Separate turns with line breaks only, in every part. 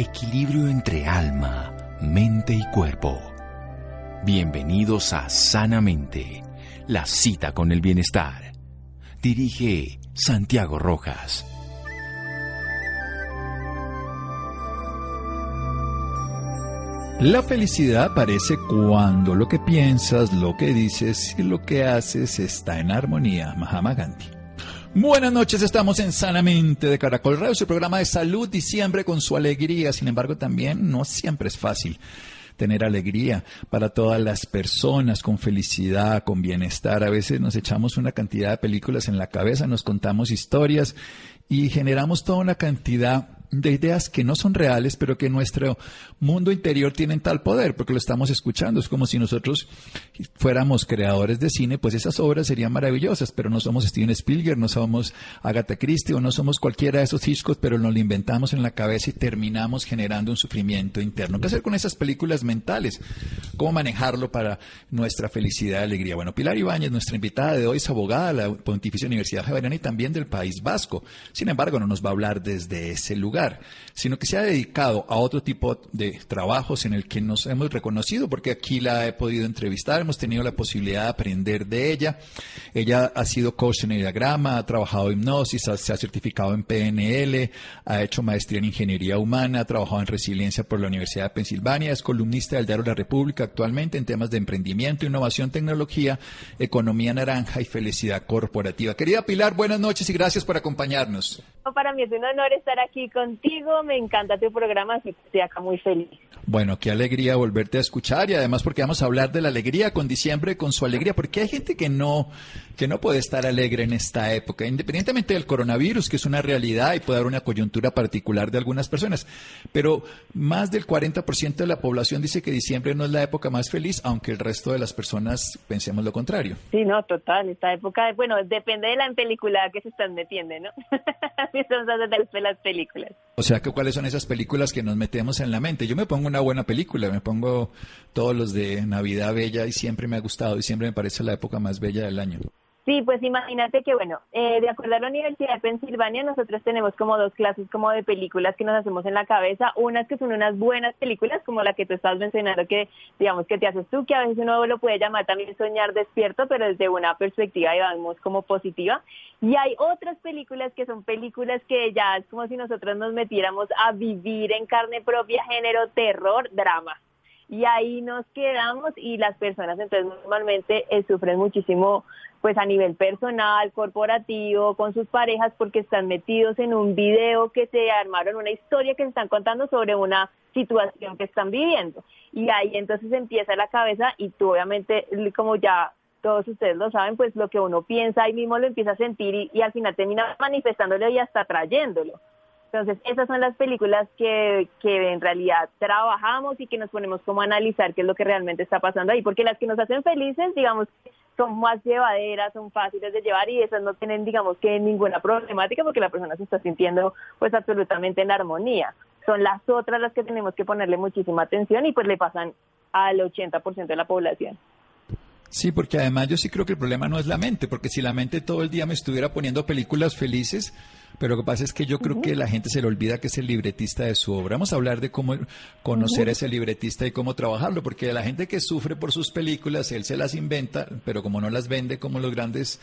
Equilibrio entre alma, mente y cuerpo. Bienvenidos a Sanamente, la cita con el bienestar. Dirige Santiago Rojas.
La felicidad aparece cuando lo que piensas, lo que dices y lo que haces está en armonía. Mahama Gandhi. Buenas noches, estamos en Sanamente de Caracol Radio, su programa de salud y siempre con su alegría. Sin embargo, también no siempre es fácil tener alegría para todas las personas, con felicidad, con bienestar. A veces nos echamos una cantidad de películas en la cabeza, nos contamos historias y generamos toda una cantidad de ideas que no son reales, pero que nuestro mundo interior tienen tal poder, porque lo estamos escuchando. Es como si nosotros fuéramos creadores de cine, pues esas obras serían maravillosas, pero no somos Steven Spielberg, no somos Agatha Christie o no somos cualquiera de esos Hitchcock, pero nos lo inventamos en la cabeza y terminamos generando un sufrimiento interno. ¿Qué hacer con esas películas mentales? ¿Cómo manejarlo para nuestra felicidad y alegría? Bueno, Pilar Ibáñez, nuestra invitada de hoy, es abogada de la Pontificia Universidad Javeriana y también del País Vasco. Sin embargo, no nos va a hablar desde ese lugar sino que se ha dedicado a otro tipo de trabajos en el que nos hemos reconocido, porque aquí la he podido entrevistar, hemos tenido la posibilidad de aprender de ella. Ella ha sido coach en diagrama, ha trabajado en hipnosis, se ha certificado en PNL, ha hecho maestría en ingeniería humana, ha trabajado en resiliencia por la Universidad de Pensilvania, es columnista del Diario la República actualmente en temas de emprendimiento, innovación, tecnología, economía naranja y felicidad corporativa. Querida Pilar, buenas noches y gracias por acompañarnos.
Para mí es un honor estar aquí con contigo, me encanta tu programa, así que estoy acá muy feliz.
Bueno, qué alegría volverte a escuchar y además porque vamos a hablar de la alegría con diciembre, con su alegría, porque hay gente que no, que no puede estar alegre en esta época, independientemente del coronavirus, que es una realidad y puede haber una coyuntura particular de algunas personas, pero más del 40% de la población dice que diciembre no es la época más feliz, aunque el resto de las personas pensemos lo contrario.
Sí, no, total, esta época, bueno, depende de la película que se están metiendo, ¿no? Estamos hablando de las películas.
O sea, que ¿cuáles son esas películas que nos metemos en la mente? Yo me pongo una buena película, me pongo todos los de Navidad Bella y siempre me ha gustado y siempre me parece la época más bella del año.
Sí, pues imagínate que, bueno, eh, de acuerdo a la Universidad de Pensilvania, nosotros tenemos como dos clases como de películas que nos hacemos en la cabeza. Unas que son unas buenas películas, como la que tú estás mencionando, que digamos que te haces tú, que a veces uno lo puede llamar también soñar despierto, pero desde una perspectiva, digamos, como positiva. Y hay otras películas que son películas que ya es como si nosotros nos metiéramos a vivir en carne propia género, terror, drama y ahí nos quedamos y las personas entonces normalmente eh, sufren muchísimo pues a nivel personal, corporativo, con sus parejas, porque están metidos en un video que se armaron, una historia que están contando sobre una situación que están viviendo. Y ahí entonces empieza la cabeza y tú obviamente, como ya todos ustedes lo saben, pues lo que uno piensa ahí mismo lo empieza a sentir y al final termina manifestándolo y hasta trayéndolo. Entonces, esas son las películas que, que en realidad trabajamos y que nos ponemos como analizar qué es lo que realmente está pasando ahí, porque las que nos hacen felices, digamos, son más llevaderas, son fáciles de llevar y esas no tienen, digamos, que ninguna problemática porque la persona se está sintiendo pues absolutamente en armonía. Son las otras las que tenemos que ponerle muchísima atención y pues le pasan al 80% de la población.
Sí, porque además yo sí creo que el problema no es la mente, porque si la mente todo el día me estuviera poniendo películas felices, pero lo que pasa es que yo creo que la gente se le olvida que es el libretista de su obra. Vamos a hablar de cómo conocer a ese libretista y cómo trabajarlo, porque la gente que sufre por sus películas, él se las inventa, pero como no las vende como los grandes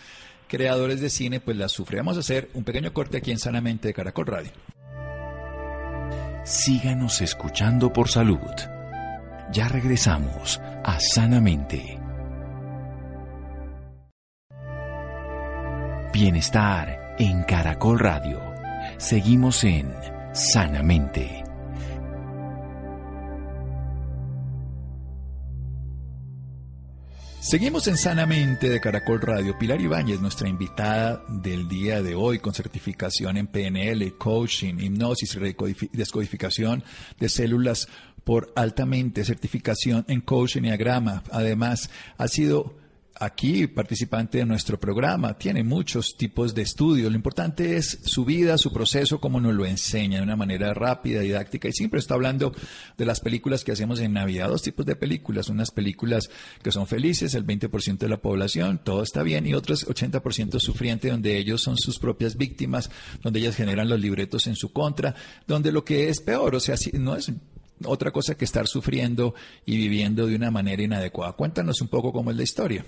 creadores de cine, pues las sufre. Vamos a hacer un pequeño corte aquí en Sanamente de Caracol Radio.
Síganos escuchando por salud. Ya regresamos a Sanamente. Bienestar en Caracol Radio. Seguimos en Sanamente.
Seguimos en Sanamente de Caracol Radio. Pilar Ibáñez, nuestra invitada del día de hoy, con certificación en PNL, coaching, hipnosis y descodificación de células por altamente, certificación en coaching y diagrama. Además, ha sido aquí, participante de nuestro programa, tiene muchos tipos de estudios. Lo importante es su vida, su proceso, cómo nos lo enseña de una manera rápida, didáctica. Y siempre está hablando de las películas que hacemos en Navidad, dos tipos de películas. Unas películas que son felices, el 20% de la población, todo está bien, y otras 80% sufriente, donde ellos son sus propias víctimas, donde ellas generan los libretos en su contra, donde lo que es peor, o sea, no es otra cosa que estar sufriendo y viviendo de una manera inadecuada. Cuéntanos un poco cómo es la historia.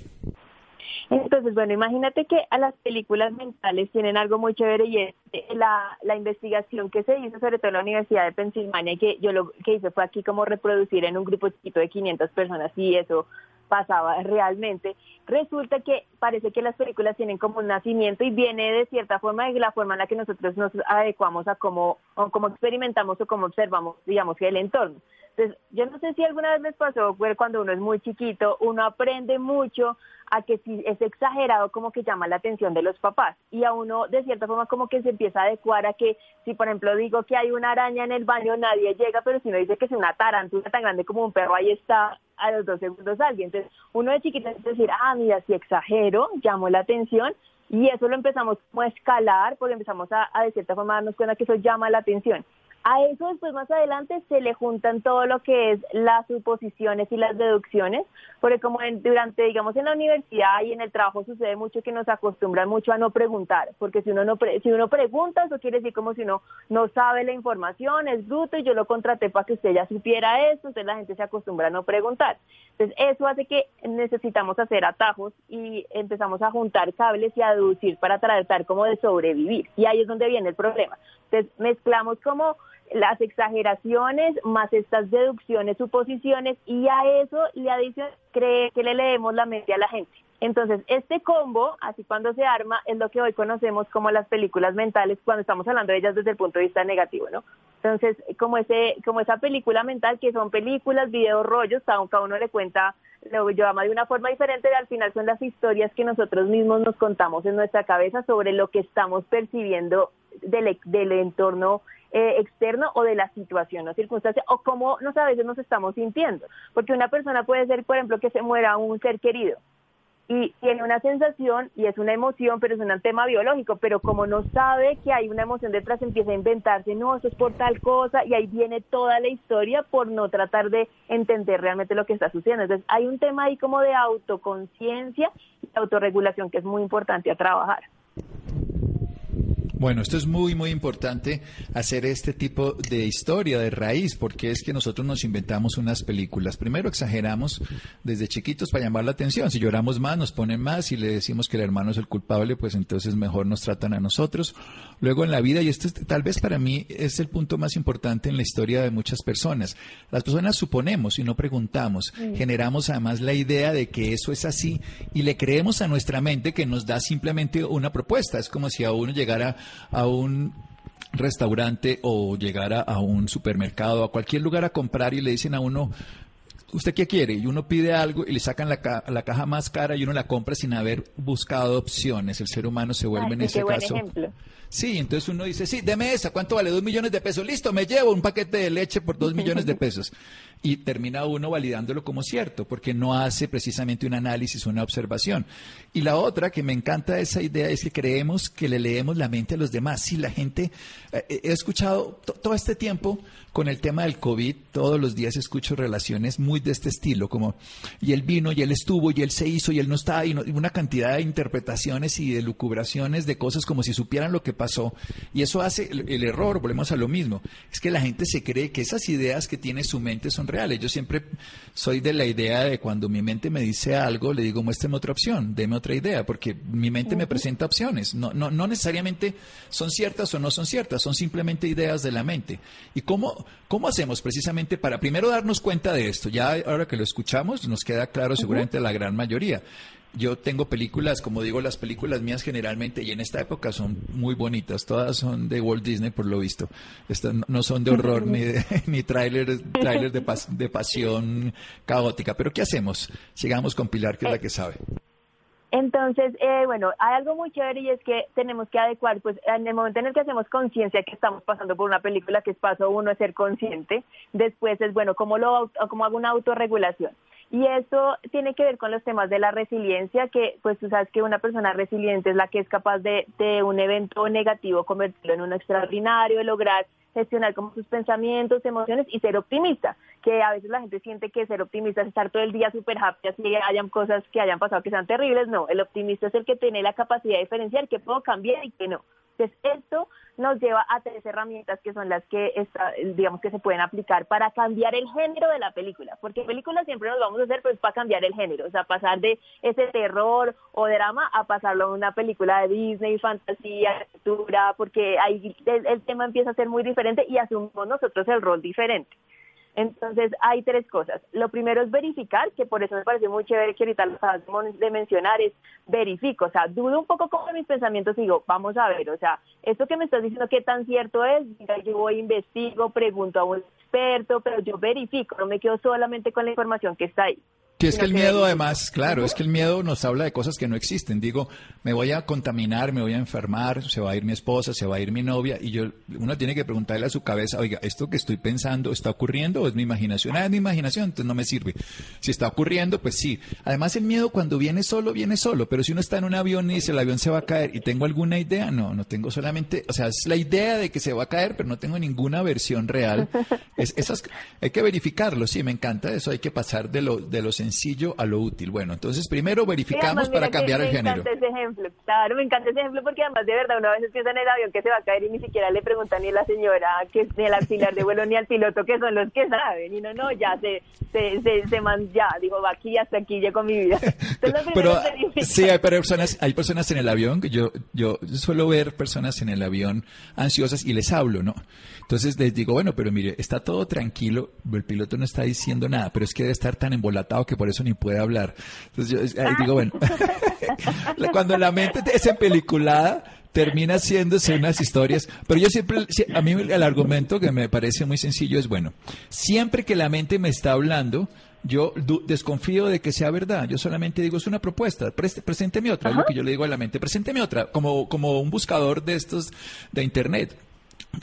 Entonces, bueno, imagínate que a las películas mentales tienen algo muy chévere y es la, la investigación que se hizo sobre todo en la Universidad de Pensilvania, que yo lo que hice fue aquí como reproducir en un grupo chiquito de 500 personas y eso pasaba realmente, resulta que parece que las películas tienen como un nacimiento y viene de cierta forma de la forma en la que nosotros nos adecuamos a cómo, o cómo experimentamos o cómo observamos, digamos, el entorno. Entonces, yo no sé si alguna vez les pasó, cuando uno es muy chiquito, uno aprende mucho a que si es exagerado como que llama la atención de los papás. Y a uno de cierta forma como que se empieza a adecuar a que si por ejemplo digo que hay una araña en el baño nadie llega pero si uno dice que es una tarántula tan grande como un perro ahí está a los dos segundos alguien. Entonces uno de chiquito es decir ah mira si exagero llamo la atención y eso lo empezamos como a escalar porque empezamos a, a de cierta forma darnos cuenta que eso llama la atención a eso después más adelante se le juntan todo lo que es las suposiciones y las deducciones, porque como durante, digamos, en la universidad y en el trabajo sucede mucho que nos acostumbran mucho a no preguntar, porque si uno no si uno pregunta, eso quiere decir como si uno no sabe la información, es bruto y yo lo contraté para que usted ya supiera eso, entonces la gente se acostumbra a no preguntar. Entonces eso hace que necesitamos hacer atajos y empezamos a juntar cables y a deducir para tratar como de sobrevivir. Y ahí es donde viene el problema. Entonces mezclamos como las exageraciones más estas deducciones, suposiciones y a eso le adiciona cree que le leemos la mente a la gente. Entonces, este combo, así cuando se arma, es lo que hoy conocemos como las películas mentales cuando estamos hablando de ellas desde el punto de vista negativo, ¿no? Entonces, como ese como esa película mental que son películas, videos, rollos, cada uno le cuenta lo llama de una forma diferente, al final son las historias que nosotros mismos nos contamos en nuestra cabeza sobre lo que estamos percibiendo del, del entorno eh, externo o de la situación o circunstancia o cómo nos a veces nos estamos sintiendo. Porque una persona puede ser, por ejemplo, que se muera un ser querido y tiene una sensación y es una emoción, pero es un tema biológico, pero como no sabe que hay una emoción detrás, empieza a inventarse, no, eso es por tal cosa, y ahí viene toda la historia por no tratar de entender realmente lo que está sucediendo. Entonces, hay un tema ahí como de autoconciencia y autorregulación que es muy importante a trabajar.
Bueno, esto es muy, muy importante hacer este tipo de historia de raíz, porque es que nosotros nos inventamos unas películas. Primero exageramos desde chiquitos para llamar la atención. Si lloramos más, nos ponen más. Si le decimos que el hermano es el culpable, pues entonces mejor nos tratan a nosotros. Luego en la vida, y esto tal vez para mí es el punto más importante en la historia de muchas personas. Las personas suponemos y no preguntamos. Generamos además la idea de que eso es así y le creemos a nuestra mente que nos da simplemente una propuesta. Es como si a uno llegara a un restaurante o llegar a, un supermercado, a cualquier lugar a comprar y le dicen a uno, ¿usted qué quiere? Y uno pide algo y le sacan la, la, caja más cara y uno la compra sin haber buscado opciones. El ser humano se vuelve en ese caso. Sí, entonces uno dice, sí, deme esa, ¿cuánto vale? Dos millones de pesos. Listo, me llevo un paquete de leche por dos millones de pesos. Y termina uno validándolo como cierto, porque no hace precisamente un análisis, una observación. Y la otra que me encanta esa idea es que creemos que le leemos la mente a los demás. Sí, la gente, eh, eh, he escuchado todo este tiempo con el tema del COVID, todos los días escucho relaciones muy de este estilo, como, y él vino, y él estuvo, y él se hizo, y él no está, y, una cantidad de interpretaciones y de lucubraciones de cosas como si supieran lo que pasó. Y eso hace el, error, volvemos a lo mismo, es que la gente se cree que esas ideas que tiene su mente son reales. Yo siempre soy de la idea de cuando mi mente me dice algo, le digo, muéstrame otra opción, deme otra idea, porque mi mente me presenta opciones. No, no, no necesariamente son ciertas o no son ciertas, son simplemente ideas de la mente. ¿Y cómo, cómo hacemos precisamente para primero darnos cuenta de esto? Ya ahora que lo escuchamos, nos queda claro seguramente la gran mayoría yo tengo películas, como digo, las películas mías generalmente y en esta época son muy bonitas, todas son de Walt Disney por lo visto. Estas no son de horror ni de, ni trailers de, de pasión caótica. Pero ¿qué hacemos? Sigamos con Pilar, que es la que sabe.
Entonces, eh, bueno, hay algo muy chévere y es que tenemos que adecuar, pues en el momento en el que hacemos conciencia que estamos pasando por una película, que es paso uno es ser consciente, después es, bueno, ¿cómo, lo, cómo hago una autorregulación? Y esto tiene que ver con los temas de la resiliencia, que pues tú sabes que una persona resiliente es la que es capaz de, de un evento negativo convertirlo en un extraordinario, lograr gestionar como sus pensamientos, emociones y ser optimista, que a veces la gente siente que ser optimista es estar todo el día súper happy, así hayan cosas que hayan pasado que sean terribles, no, el optimista es el que tiene la capacidad de diferenciar que puedo cambiar y que no. Entonces, esto nos lleva a tres herramientas que son las que, está, digamos, que se pueden aplicar para cambiar el género de la película, porque películas siempre nos vamos a hacer pues para cambiar el género, o sea, pasar de ese terror o drama a pasarlo a una película de Disney, fantasía, aventura, porque ahí el tema empieza a ser muy diferente y asumimos nosotros el rol diferente. Entonces, hay tres cosas. Lo primero es verificar, que por eso me parece muy chévere que ahorita lo acabas de mencionar, es verifico, o sea, dudo un poco con mis pensamientos y digo, vamos a ver, o sea, esto que me estás diciendo, ¿qué tan cierto es? Yo voy, investigo, pregunto a un experto, pero yo verifico, no me quedo solamente con la información que está ahí.
Que es que el miedo además, claro, es que el miedo nos habla de cosas que no existen. Digo, me voy a contaminar, me voy a enfermar, se va a ir mi esposa, se va a ir mi novia y yo uno tiene que preguntarle a su cabeza, "Oiga, esto que estoy pensando está ocurriendo o es mi imaginación?" Ah, es mi imaginación, entonces no me sirve. Si está ocurriendo, pues sí. Además el miedo cuando viene solo viene solo, pero si uno está en un avión y dice, "El avión se va a caer" y tengo alguna idea, no, no tengo solamente, o sea, es la idea de que se va a caer, pero no tengo ninguna versión real. Es, esas hay que verificarlo, sí, me encanta eso, hay que pasar de lo de lo sencillo a lo útil. Bueno, entonces primero verificamos para cambiar el género.
Me encanta ese ejemplo, claro, me encanta ese ejemplo porque además de verdad una vez piensa en el avión que se va a caer y ni siquiera le pregunta ni a la señora, que ni al auxiliar de vuelo ni al piloto, que son los que saben. Y no, no, ya se, se, se, se man, ya, digo, va aquí hasta aquí llego mi vida.
pero sí, hay personas, hay personas en el avión, que yo, yo suelo ver personas en el avión ansiosas y les hablo, ¿no? Entonces les digo, bueno, pero mire, está todo tranquilo, el piloto no está diciendo nada, pero es que debe estar tan embolatado que por eso ni puede hablar. Entonces yo digo, bueno, cuando la mente es en peliculada, termina haciéndose unas historias, pero yo siempre, a mí el argumento que me parece muy sencillo es, bueno, siempre que la mente me está hablando, yo desconfío de que sea verdad. Yo solamente digo, es una propuesta, presénteme otra, es lo que yo le digo a la mente, presénteme otra, como, como un buscador de estos de Internet.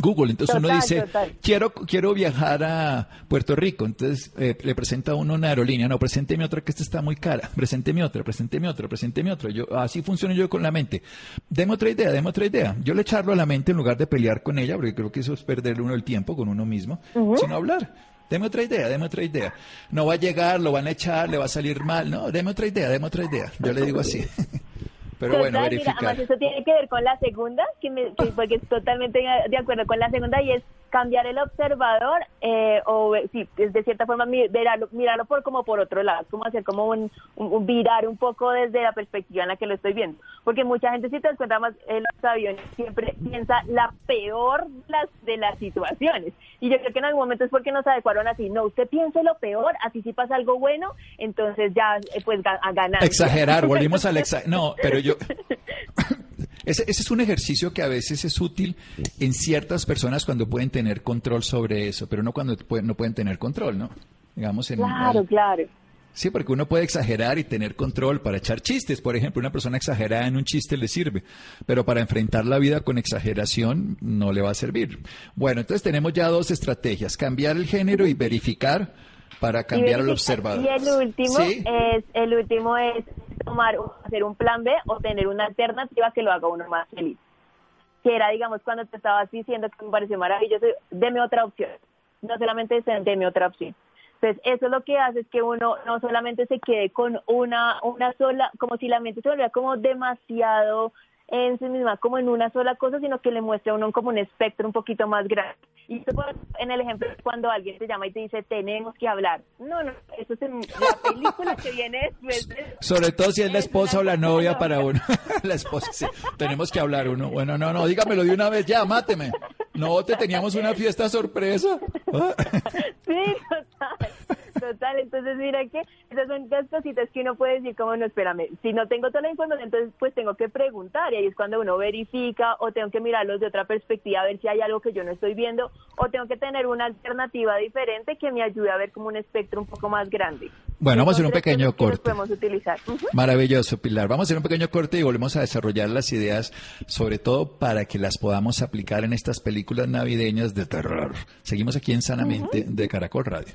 Google. Entonces uno dice, quiero quiero viajar a Puerto Rico. Entonces eh, le presenta a uno una aerolínea. No, presénteme otra que esta está muy cara. Presénteme otra, presénteme otra, presénteme otra. Yo, así funciona yo con la mente. Deme otra idea, deme otra idea. Yo le echarlo a la mente en lugar de pelear con ella, porque creo que eso es perderle uno el tiempo con uno mismo, sino hablar. Deme otra idea, deme otra idea. No va a llegar, lo van a echar, le va a salir mal. No, deme otra idea, deme otra idea. Yo le digo así. Pero bueno, verificar.
además eso tiene que ver con la segunda, que, me, que porque es totalmente de acuerdo con la segunda y es cambiar el observador eh, o sí, de cierta forma mirarlo, mirarlo por como por otro lado, como hacer como un, un, virar un poco desde la perspectiva en la que lo estoy viendo, porque mucha gente si te das cuenta más en los aviones siempre piensa la peor de las, de las situaciones y yo creo que en algún momento es porque nos adecuaron así, no, usted piense lo peor, así si pasa algo bueno, entonces ya eh, pues a ganar.
Exagerar, volvimos al exagerar, no, pero yo ese, es un ejercicio que a veces es útil en ciertas personas cuando pueden tener control sobre eso, pero no cuando no pueden tener control, ¿no?
Digamos en Claro, claro.
Sí, porque uno puede exagerar y tener control para echar chistes. Por ejemplo, una persona exagerada en un chiste le sirve, pero para enfrentar la vida con exageración no le va a servir. Bueno, entonces tenemos ya dos estrategias, cambiar el género y verificar para cambiar al observador.
Y el último es el último es tomar hacer un plan B o tener una alternativa que lo haga uno más feliz. Que era, digamos, cuando te estabas diciendo que me pareció maravilloso, deme otra opción. No solamente deme otra opción. Entonces, eso lo que hace es que uno no solamente se quede con una, una sola, como si la mente se volviera como demasiado en sí misma como en una sola cosa, sino que le muestra a uno como un espectro un poquito más grande. Y eso en el ejemplo cuando alguien te llama y te dice, tenemos que hablar. No, no, eso es en la película que viene después.
Sobre todo si es la esposa o la novia para uno. la esposa, sí. Tenemos que hablar uno. Bueno, no, no, dígamelo de una vez ya, máteme. No, te teníamos una fiesta sorpresa.
sí, total. Total, entonces mira que esas son las cositas que uno puede decir como, no, espérame, si no tengo toda la información, entonces pues tengo que preguntar y ahí es cuando uno verifica o tengo que mirarlos de otra perspectiva a ver si hay algo que yo no estoy viendo o tengo que tener una alternativa diferente que me ayude a ver como un espectro un poco más grande.
Bueno, vamos a hacer un pequeño corte.
Podemos utilizar.
Maravilloso, Pilar. Vamos a hacer un pequeño corte y volvemos a desarrollar las ideas, sobre todo para que las podamos aplicar en estas películas navideñas de terror. Seguimos aquí en Sanamente de Caracol Radio.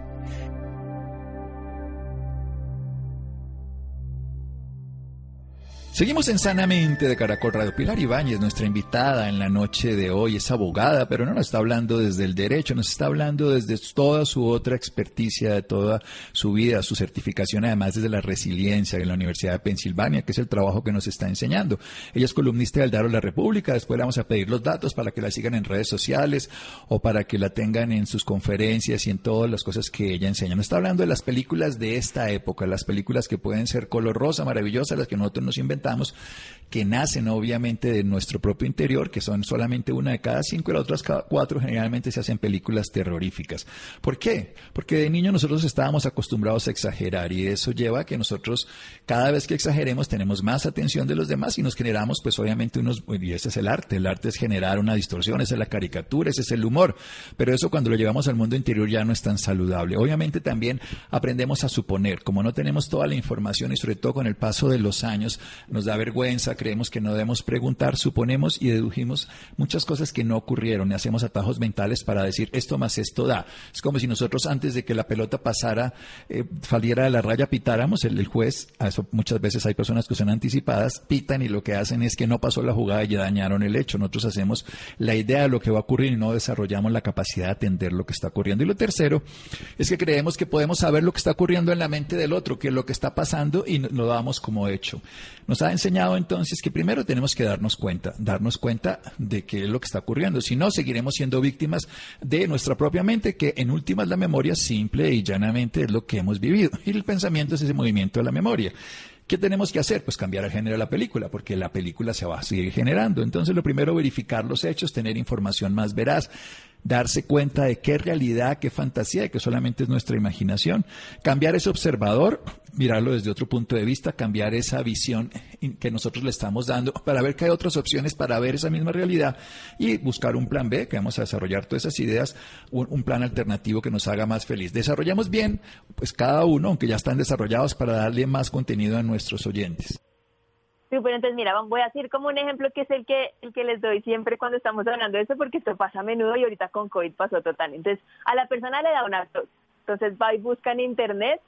Seguimos en Sanamente de Caracol Radio. Pilar Ibáñez, nuestra invitada en la noche de hoy, es abogada, pero no nos está hablando desde el derecho, nos está hablando desde toda su otra experticia, de toda su vida, su certificación, además desde la resiliencia en la Universidad de Pensilvania, que es el trabajo que nos está enseñando. Ella es columnista del Daro La República, después le vamos a pedir los datos para que la sigan en redes sociales o para que la tengan en sus conferencias y en todas las cosas que ella enseña. Nos está hablando de las películas de esta época, las películas que pueden ser color rosa, maravillosas, las que nosotros nos inventamos que nacen obviamente de nuestro propio interior, que son solamente una de cada cinco y las otras cada cuatro generalmente se hacen películas terroríficas. ¿Por qué? Porque de niño nosotros estábamos acostumbrados a exagerar y eso lleva a que nosotros cada vez que exageremos tenemos más atención de los demás y nos generamos pues obviamente unos, y ese es el arte, el arte es generar una distorsión, esa es la caricatura, ese es el humor, pero eso cuando lo llevamos al mundo interior ya no es tan saludable. Obviamente también aprendemos a suponer, como no tenemos toda la información y sobre todo con el paso de los años, nos da vergüenza, creemos que no debemos preguntar, suponemos y dedujimos muchas cosas que no ocurrieron y hacemos atajos mentales para decir esto más esto da. Es como si nosotros antes de que la pelota pasara, eh, saliera de la raya, pitáramos, el, juez, a eso muchas veces hay personas que son anticipadas, pitan y lo que hacen es que no pasó la jugada y ya dañaron el hecho. Nosotros hacemos la idea de lo que va a ocurrir y no desarrollamos la capacidad de atender lo que está ocurriendo. Y lo tercero es que creemos que podemos saber lo que está ocurriendo en la mente del otro, que es lo que está pasando y lo damos como hecho. Nos ha enseñado entonces que primero tenemos que darnos cuenta, darnos cuenta de qué es lo que está ocurriendo. Si no, seguiremos siendo víctimas de nuestra propia mente, que en últimas la memoria simple y llanamente es lo que hemos vivido. Y el pensamiento es ese movimiento de la memoria. ¿Qué tenemos que hacer? Pues cambiar el género de la película, porque la película se va a seguir generando. Entonces, lo primero, verificar los hechos, tener información más veraz, darse cuenta de qué realidad, qué fantasía, de que solamente es nuestra imaginación, cambiar ese observador, mirarlo desde otro punto de vista, cambiar esa visión que nosotros le estamos dando para ver que hay otras opciones para ver esa misma realidad y buscar un plan B, que vamos a desarrollar todas esas ideas, un, plan alternativo que nos haga más feliz. Desarrollamos bien, pues cada uno, aunque ya están desarrollados, para darle más contenido a nuestros oyentes.
Sí, entonces mira, voy a decir como un ejemplo que es el que, el que les doy siempre cuando estamos hablando de eso, porque esto pasa a menudo y ahorita con COVID pasó total. Entonces, a la persona le da una tos, entonces va y busca en internet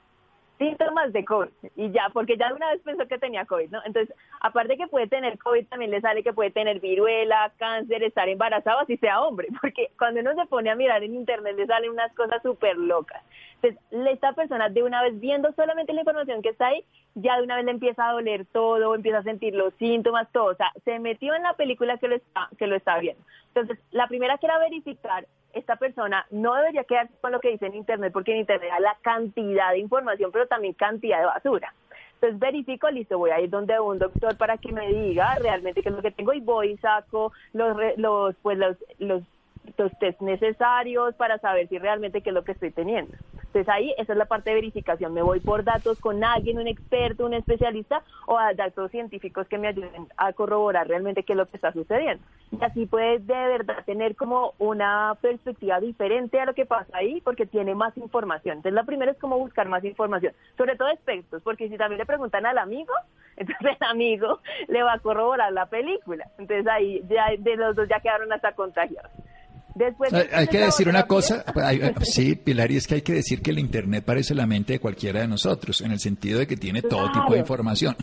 síntomas de COVID y ya, porque ya una vez pensó que tenía COVID, ¿no? Entonces, aparte que puede tener COVID, también le sale que puede tener viruela, cáncer, estar embarazado, así sea hombre, porque cuando uno se pone a mirar en internet le salen unas cosas súper locas. Entonces, esta persona de una vez viendo solamente la información que está ahí, ya de una vez le empieza a doler todo, empieza a sentir los síntomas, todo, o sea, se metió en la película que lo está, que lo está viendo. Entonces, la primera que era verificar esta persona no debería quedarse con lo que dice en Internet, porque en Internet hay la cantidad de información, pero también cantidad de basura. Entonces verifico, listo, voy a ir donde un doctor para que me diga realmente qué es lo que tengo y voy y saco los, los, pues los, los los test necesarios para saber si realmente qué es lo que estoy teniendo. Entonces ahí esa es la parte de verificación. Me voy por datos con alguien, un experto, un especialista o a datos científicos que me ayuden a corroborar realmente qué es lo que está sucediendo. Y así puedes de verdad tener como una perspectiva diferente a lo que pasa ahí porque tiene más información. Entonces la primera es como buscar más información, sobre todo expertos, porque si también le preguntan al amigo, entonces el amigo le va a corroborar la película. Entonces ahí ya de los dos ya quedaron hasta contagiados
hay que decir una cosa, sí, Pilar, y es que hay que decir que el Internet parece la mente de cualquiera de nosotros, en el sentido de que tiene todo tipo de información.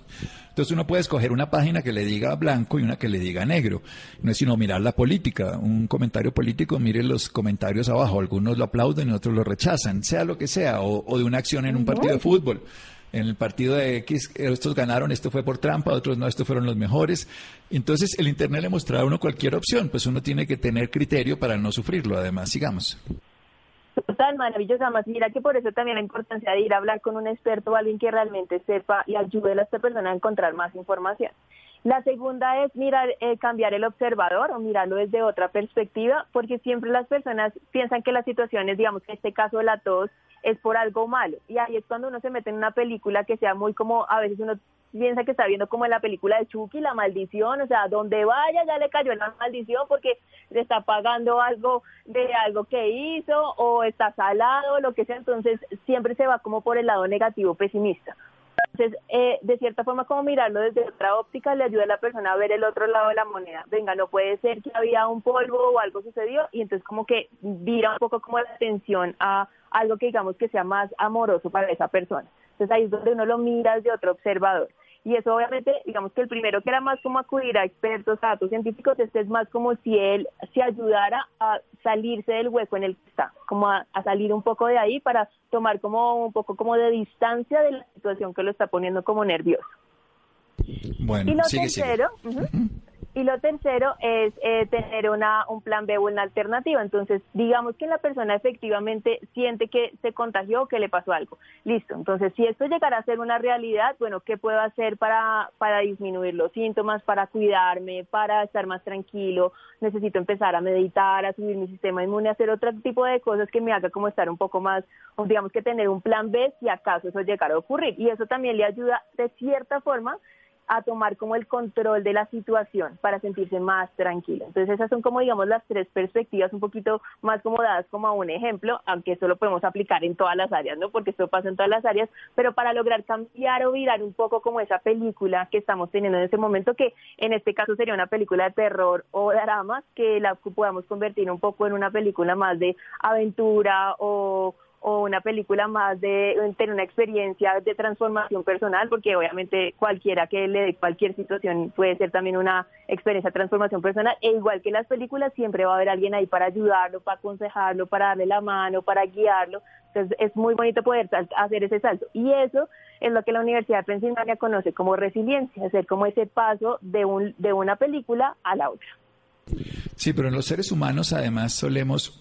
Entonces uno puede escoger una página que le diga blanco y una que le diga negro. No es sino mirar la política. Un comentario político, mire los comentarios abajo. Algunos lo aplauden y otros lo rechazan, sea lo que sea, o de una acción en un partido de fútbol en el partido de X, estos ganaron, esto fue por trampa, otros no, estos fueron los mejores. Entonces, el Internet le mostraba a uno cualquier opción, pues uno tiene que tener criterio para no sufrirlo, además, sigamos.
Total, maravilloso. Además, mira que por eso también la importancia de ir a hablar con un experto o alguien que realmente sepa y ayude a esta persona a encontrar más información. La segunda es mirar, eh, cambiar el observador o mirarlo desde otra perspectiva, porque siempre las personas piensan que las situaciones, digamos en este caso de la tos, es por algo malo. Y ahí es cuando uno se mete en una película que sea muy como, a veces uno piensa que está viendo como en la película de Chucky, la maldición, o sea, donde vaya ya le cayó la maldición porque le está pagando algo de algo que hizo o está salado, lo que sea, entonces siempre se va como por el lado negativo, pesimista. Entonces, eh, de cierta forma, como mirarlo desde otra óptica le ayuda a la persona a ver el otro lado de la moneda. Venga, no puede ser que había un polvo o algo sucedió y entonces como que vira un poco como la atención a algo que digamos que sea más amoroso para esa persona. Entonces ahí es donde uno lo mira desde otro observador. Y eso obviamente, digamos que el primero que era más como acudir a expertos, a datos científicos, este es más como si él se ayudara a salirse del hueco en el que está, como a, salir un poco de ahí para tomar como un poco como de distancia de la situación que lo está poniendo como nervioso.
Bueno,
y lo tercero, y lo tercero es eh, tener una, un plan B o una alternativa. Entonces, digamos que la persona efectivamente siente que se contagió o que le pasó algo. Listo. Entonces, si esto llegara a ser una realidad, bueno, ¿qué puedo hacer para, para disminuir los síntomas, para cuidarme, para estar más tranquilo? Necesito empezar a meditar, a subir mi sistema inmune, a hacer otro tipo de cosas que me haga como estar un poco más, digamos que tener un plan B si acaso eso llegara a ocurrir. Y eso también le ayuda de cierta forma a tomar como el control de la situación para sentirse más tranquilo. Entonces esas son como digamos las tres perspectivas un poquito más como dadas como un ejemplo, aunque eso lo podemos aplicar en todas las áreas, ¿no? Porque esto pasa en todas las áreas, pero para lograr cambiar o virar un poco como esa película que estamos teniendo en este momento, que en este caso sería una película de terror o drama, que la podamos convertir un poco en una película más de aventura o o una película más de tener una experiencia de transformación personal, porque obviamente cualquiera que le dé cualquier situación puede ser también una experiencia de transformación personal, e igual que las películas siempre va a haber alguien ahí para ayudarlo, para aconsejarlo, para darle la mano, para guiarlo, entonces es muy bonito poder hacer ese salto, y eso es lo que la Universidad de Pensilvania conoce como resiliencia, hacer como ese paso de, un, de una película a la otra.
Sí, pero en los seres humanos además solemos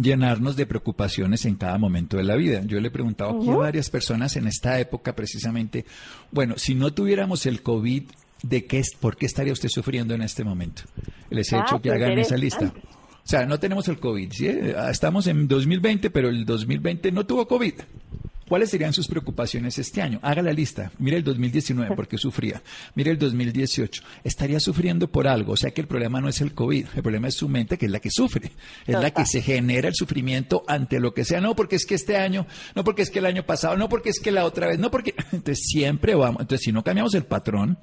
llenarnos de preocupaciones en cada momento de la vida. Yo le he preguntado aquí a varias personas en esta época precisamente, bueno, si no tuviéramos el COVID, ¿de qué, por qué estaría usted sufriendo en este momento? Les he hecho que hagan esa lista. O sea, no tenemos el COVID, ¿sí? Estamos en 2020, pero el 2020 no tuvo COVID. ¿Cuáles serían sus preocupaciones este año? Haga la lista. Mire el 2019, porque sufría. Mire el 2018. Estaría sufriendo por algo. O sea que el problema no es el COVID, el problema es su mente, que es la que sufre. Es la que se genera el sufrimiento ante lo que sea. No porque es que este año, no porque es que el año pasado, no porque es que la otra vez, no porque. Entonces siempre vamos. Entonces, si no cambiamos el patrón,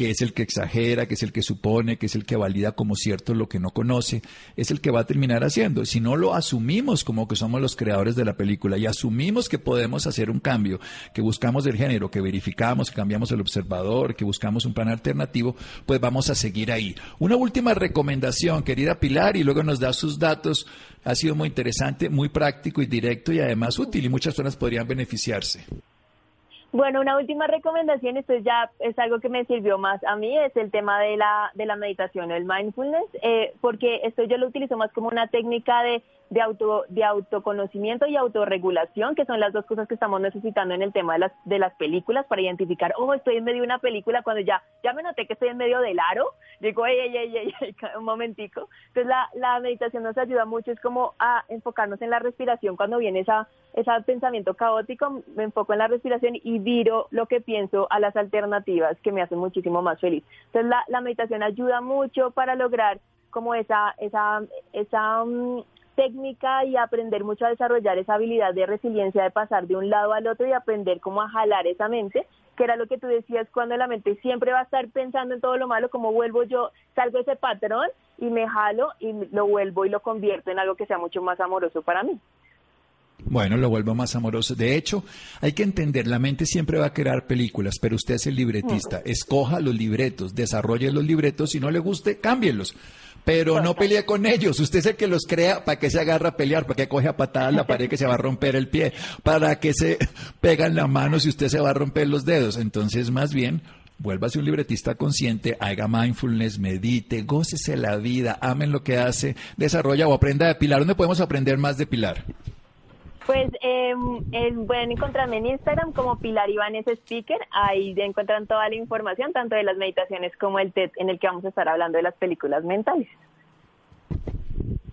que es el que exagera, que es el que supone, que es el que valida como cierto lo que no conoce, es el que va a terminar haciendo. Si no lo asumimos como que somos los creadores de la película y asumimos que podemos hacer un cambio, que buscamos el género, que verificamos, que cambiamos el observador, que buscamos un plan alternativo, pues vamos a seguir ahí. Una última recomendación, querida Pilar, y luego nos da sus datos. Ha sido muy interesante, muy práctico y directo y además útil y muchas personas podrían beneficiarse.
Bueno, una última recomendación, esto ya es algo que me sirvió más a mí, es el tema de la, de la meditación, el mindfulness, eh, porque esto yo lo utilizo más como una técnica de de, auto, de autoconocimiento y autorregulación, que son las dos cosas que estamos necesitando en el tema de las, de las películas para identificar, oh, estoy en medio de una película, cuando ya, ya me noté que estoy en medio del aro, digo, ey, ey, ey, ey, un momentico. Entonces la, la meditación nos ayuda mucho, es como a enfocarnos en la respiración cuando viene esa, ese pensamiento caótico, me enfoco en la respiración y viro lo que pienso a las alternativas que me hacen muchísimo más feliz. Entonces la, la meditación ayuda mucho para lograr como esa, esa, esa mm, técnica y aprender mucho a desarrollar esa habilidad de resiliencia de pasar de un lado al otro y aprender cómo a jalar esa mente, que era lo que tú decías cuando la mente siempre va a estar pensando en todo lo malo, como vuelvo yo, salgo de ese patrón y me jalo y lo vuelvo y lo convierto en algo que sea mucho más amoroso para mí.
Bueno, lo vuelvo más amoroso. De hecho, hay que entender, la mente siempre va a crear películas, pero usted es el libretista. Escoja los libretos, desarrolle los libretos, si no le guste, cámbielos. Pero no pelee con ellos. Usted es el que los crea para que se agarra a pelear, para que coge a patadas la pared que se va a romper el pie, para que se pegan la mano si usted se va a romper los dedos. Entonces, más bien, vuélvase un libretista consciente, haga mindfulness, medite, gócese la vida, amen lo que hace, desarrolla o aprenda de Pilar. ¿Dónde podemos aprender más de Pilar?
Pues eh, pueden encontrarme en Instagram como Pilar Ibanes Speaker. Ahí encuentran toda la información, tanto de las meditaciones como el TED, en el que vamos a estar hablando de las películas mentales.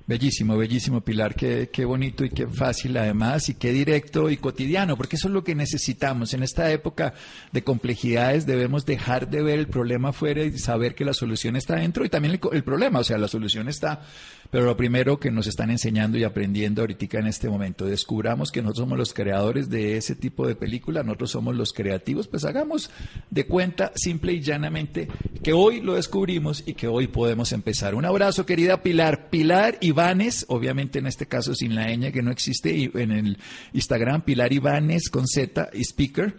Bellísimo, bellísimo, Pilar. Qué, qué bonito y qué fácil además y qué directo y cotidiano, porque eso es lo que necesitamos. En esta época de complejidades debemos dejar de ver el problema afuera y saber que la solución está dentro y también el, el problema, o sea, la solución está pero lo primero que nos están enseñando y aprendiendo ahorita en este momento, descubramos que nosotros somos los creadores de ese tipo de película, nosotros somos los creativos, pues hagamos de cuenta simple y llanamente que hoy lo descubrimos y que hoy podemos empezar. Un abrazo, querida Pilar. Pilar Ibanes, obviamente en este caso sin la ñ que no existe, y en el Instagram, Pilar Ibanes con Z, y speaker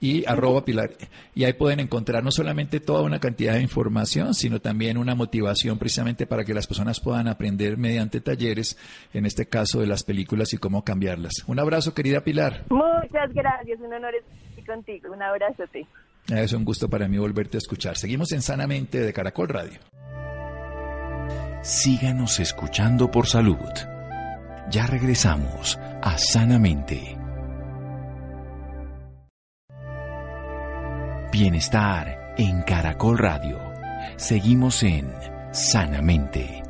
y arroba Pilar. Y ahí pueden encontrar no solamente toda una cantidad de información, sino también una motivación precisamente para que las personas puedan aprender mediante talleres, en este caso de las películas y cómo cambiarlas. Un abrazo, querida Pilar.
Muchas gracias, un honor estar contigo. Un abrazo a ti.
Es un gusto para mí volverte a escuchar. Seguimos en Sanamente de Caracol Radio.
Síganos escuchando por salud. Ya regresamos a Sanamente. Bienestar en Caracol Radio. Seguimos en Sanamente.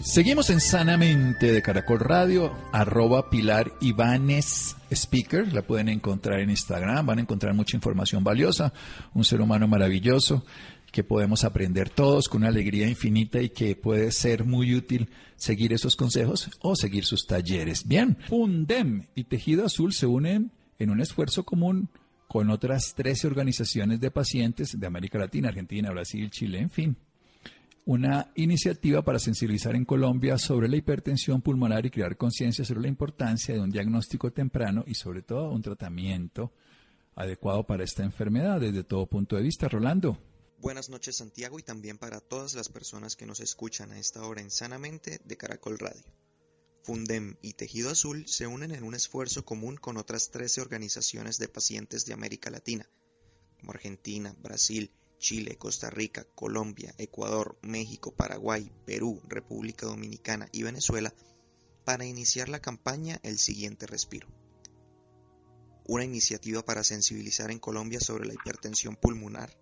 Seguimos en Sanamente de Caracol Radio, arroba Pilar Ibanes Speaker, la pueden encontrar en Instagram, van a encontrar mucha información valiosa, un ser humano maravilloso que podemos aprender todos con una alegría infinita y que puede ser muy útil seguir esos consejos o seguir sus talleres. Bien, Fundem y Tejido Azul se unen en un esfuerzo común con otras 13 organizaciones de pacientes de América Latina, Argentina, Brasil, Chile, en fin. Una iniciativa para sensibilizar en Colombia sobre la hipertensión pulmonar y crear conciencia sobre la importancia de un diagnóstico temprano y sobre todo un tratamiento adecuado para esta enfermedad desde todo punto de vista. Rolando.
Buenas noches Santiago y también para todas las personas que nos escuchan a esta hora en Sanamente de Caracol Radio. Fundem y Tejido Azul se unen en un esfuerzo común con otras 13 organizaciones de pacientes de América Latina, como Argentina, Brasil, Chile, Costa Rica, Colombia, Ecuador, México, Paraguay, Perú, República Dominicana y Venezuela, para iniciar la campaña El siguiente respiro. Una iniciativa para sensibilizar en Colombia sobre la hipertensión pulmonar,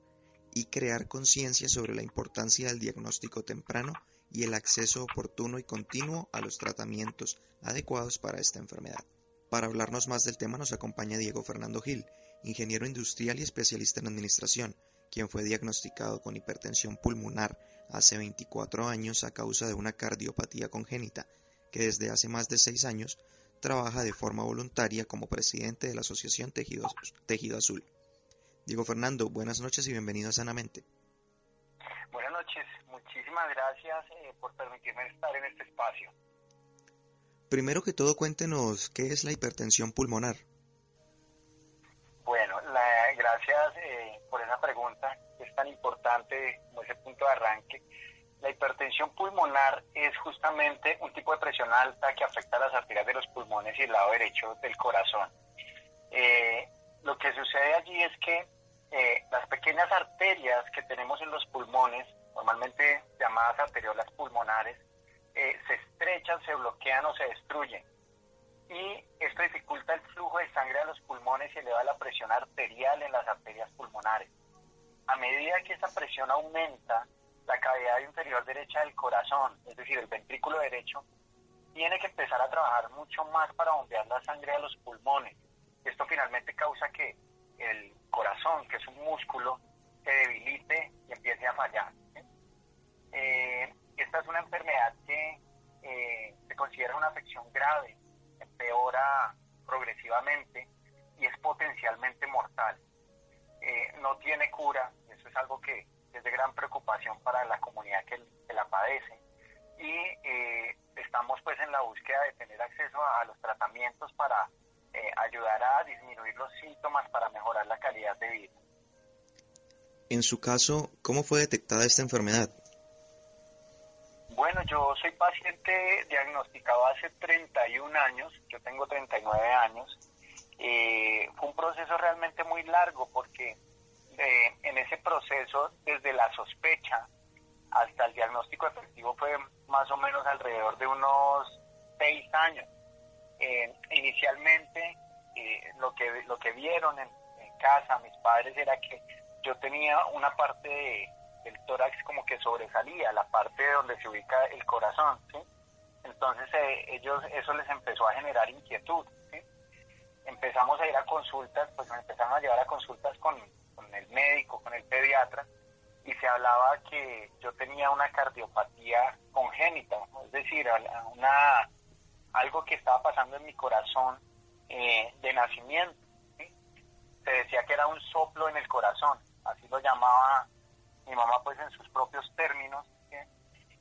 y crear conciencia sobre la importancia del diagnóstico temprano y el acceso oportuno y continuo a los tratamientos adecuados para esta enfermedad. Para hablarnos más del tema nos acompaña Diego Fernando Gil, ingeniero industrial y especialista en administración, quien fue diagnosticado con hipertensión pulmonar hace 24 años a causa de una cardiopatía congénita, que desde hace más de 6 años trabaja de forma voluntaria como presidente de la Asociación Tejido, Tejido Azul. Diego Fernando, buenas noches y bienvenido a Sanamente.
Buenas noches, muchísimas gracias eh, por permitirme estar en este espacio.
Primero que todo, cuéntenos qué es la hipertensión pulmonar.
Bueno, la, gracias eh, por esa pregunta, es tan importante como ese punto de arranque. La hipertensión pulmonar es justamente un tipo de presión alta que afecta a las arterias de los pulmones y el lado derecho del corazón. Eh, lo que sucede allí es que eh, las pequeñas arterias que tenemos en los pulmones, normalmente llamadas arteriolas pulmonares, eh, se estrechan, se bloquean o se destruyen. Y esto dificulta el flujo de sangre a los pulmones y eleva la presión arterial en las arterias pulmonares. A medida que esa presión aumenta, la cavidad inferior derecha del corazón, es decir, el ventrículo derecho, tiene que empezar a trabajar mucho más para bombear la sangre a los pulmones. Esto finalmente causa que el corazón, que es un músculo, se debilite y empiece a fallar. Eh, esta es una enfermedad que eh, se considera una afección grave, empeora progresivamente y es potencialmente mortal. Eh, no tiene cura, eso es algo que es de gran preocupación para la comunidad que, la padece y estamos pues en la búsqueda de tener acceso a los tratamientos para eh, ayudará a disminuir los síntomas para mejorar la calidad de vida.
En su caso, ¿cómo fue detectada esta enfermedad?
Bueno, yo soy paciente diagnosticado hace 31 años, yo tengo 39 años. Eh, fue un proceso realmente muy largo porque eh, en ese proceso, desde la sospecha hasta el diagnóstico efectivo fue más o menos alrededor de unos seis años. Eh, inicialmente eh, lo que lo que vieron en, casa mis padres era que yo tenía una parte del tórax como que sobresalía, la parte donde se ubica el corazón, Entonces eh, ellos eso les empezó a generar inquietud. Empezamos a ir a consultas, pues me empezaron a llevar a consultas con, con el médico, con el pediatra, y se hablaba que yo tenía una cardiopatía congénita, es decir, una, algo que estaba pasando en mi corazón eh, de nacimiento. Se decía que era un soplo en el corazón, así lo llamaba mi mamá pues en sus propios términos.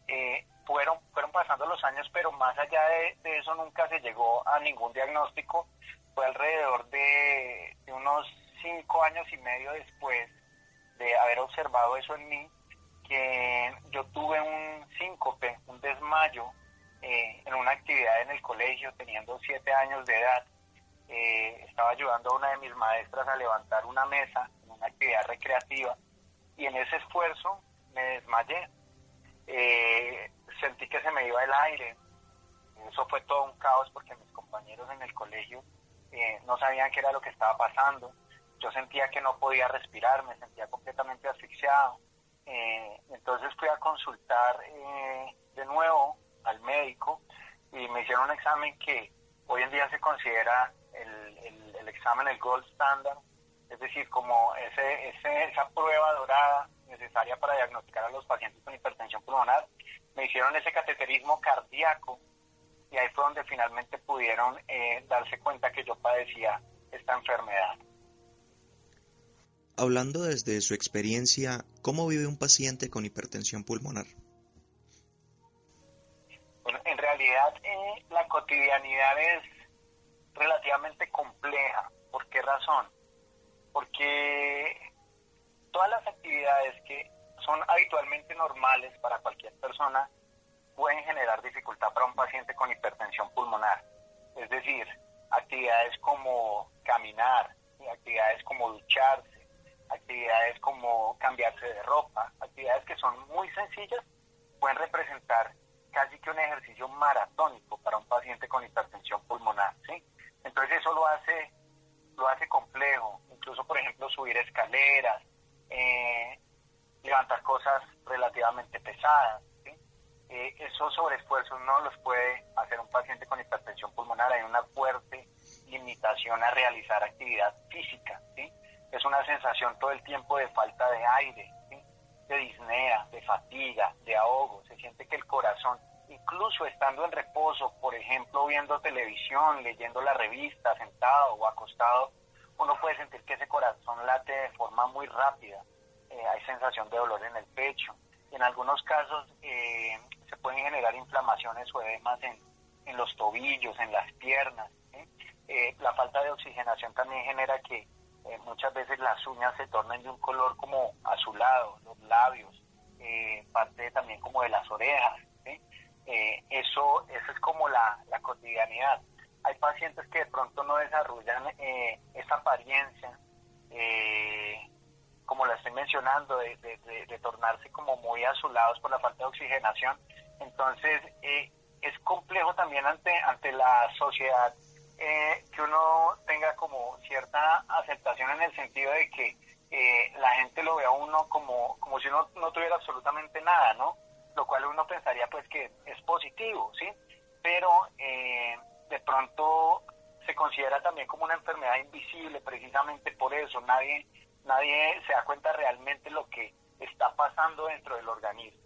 Eh, fueron, fueron pasando los años, pero más allá de, eso nunca se llegó a ningún diagnóstico. Fue alrededor de, de unos cinco años y medio después de haber observado eso en mí, que yo tuve un síncope, un desmayo eh, en una actividad en el colegio, teniendo siete años de edad. Eh, estaba ayudando a una de mis maestras a levantar una mesa en una actividad recreativa y en ese esfuerzo me desmayé. Eh, sentí que se me iba el aire. Eso fue todo un caos porque mis compañeros en el colegio no sabían qué era lo que estaba pasando yo sentía que no podía respirar, me sentía completamente asfixiado. Eh, entonces fui a consultar eh, de nuevo al médico y me hicieron un examen que hoy en día se considera el, el, examen, el gold standard, es decir, como ese, ese, esa prueba dorada necesaria para diagnosticar a los pacientes con hipertensión pulmonar. Me hicieron ese cateterismo cardíaco y ahí fue donde finalmente pudieron eh, darse cuenta que yo padecía esta enfermedad.
Hablando desde su experiencia, ¿cómo vive un paciente con hipertensión pulmonar?
La cotidianidad es relativamente compleja. ¿Por qué razón? Porque todas las actividades que son habitualmente normales para cualquier persona pueden generar dificultad para un paciente con hipertensión pulmonar. Es decir, actividades como caminar, actividades como ducharse, actividades como cambiarse de ropa, actividades que son muy sencillas, pueden representar casi que un ejercicio maratónico para un paciente con hipertensión pulmonar, ¿sí? Entonces eso lo hace, lo hace complejo, incluso por ejemplo subir escaleras, eh, levantar cosas relativamente pesadas, ¿sí? Eh, esos sobreesfuerzos no los puede hacer un paciente con hipertensión pulmonar, hay una fuerte limitación a realizar actividad física, ¿sí? es una sensación todo el tiempo de falta de aire, de disnea, de fatiga, de ahogo. Se siente que el corazón, incluso estando en reposo, por ejemplo, viendo televisión, leyendo la revista, sentado o acostado, uno puede sentir que ese corazón late de forma muy rápida. Eh, hay sensación de dolor en el pecho. En algunos casos eh, se pueden generar inflamaciones o edemas en, en los tobillos, en las piernas. Eh, la falta de oxigenación también genera que eh, muchas veces las uñas se tornan de un color como azulado, los labios, eh, parte también como de las orejas. Eh, eso, eso es como la, cotidianidad. Hay pacientes que de pronto no desarrollan esa apariencia, como la estoy mencionando, de, de, tornarse como muy azulados por la falta de oxigenación. Entonces, es complejo también ante, ante la sociedad eh, que uno tenga como cierta aceptación en el sentido de que eh, la gente lo vea a uno como, como si uno no tuviera absolutamente nada, ¿no? Lo cual uno pensaría pues que es positivo, ¿sí? Pero eh, de pronto se considera también como una enfermedad invisible precisamente por eso. Nadie, nadie se da cuenta realmente lo que está pasando dentro del organismo.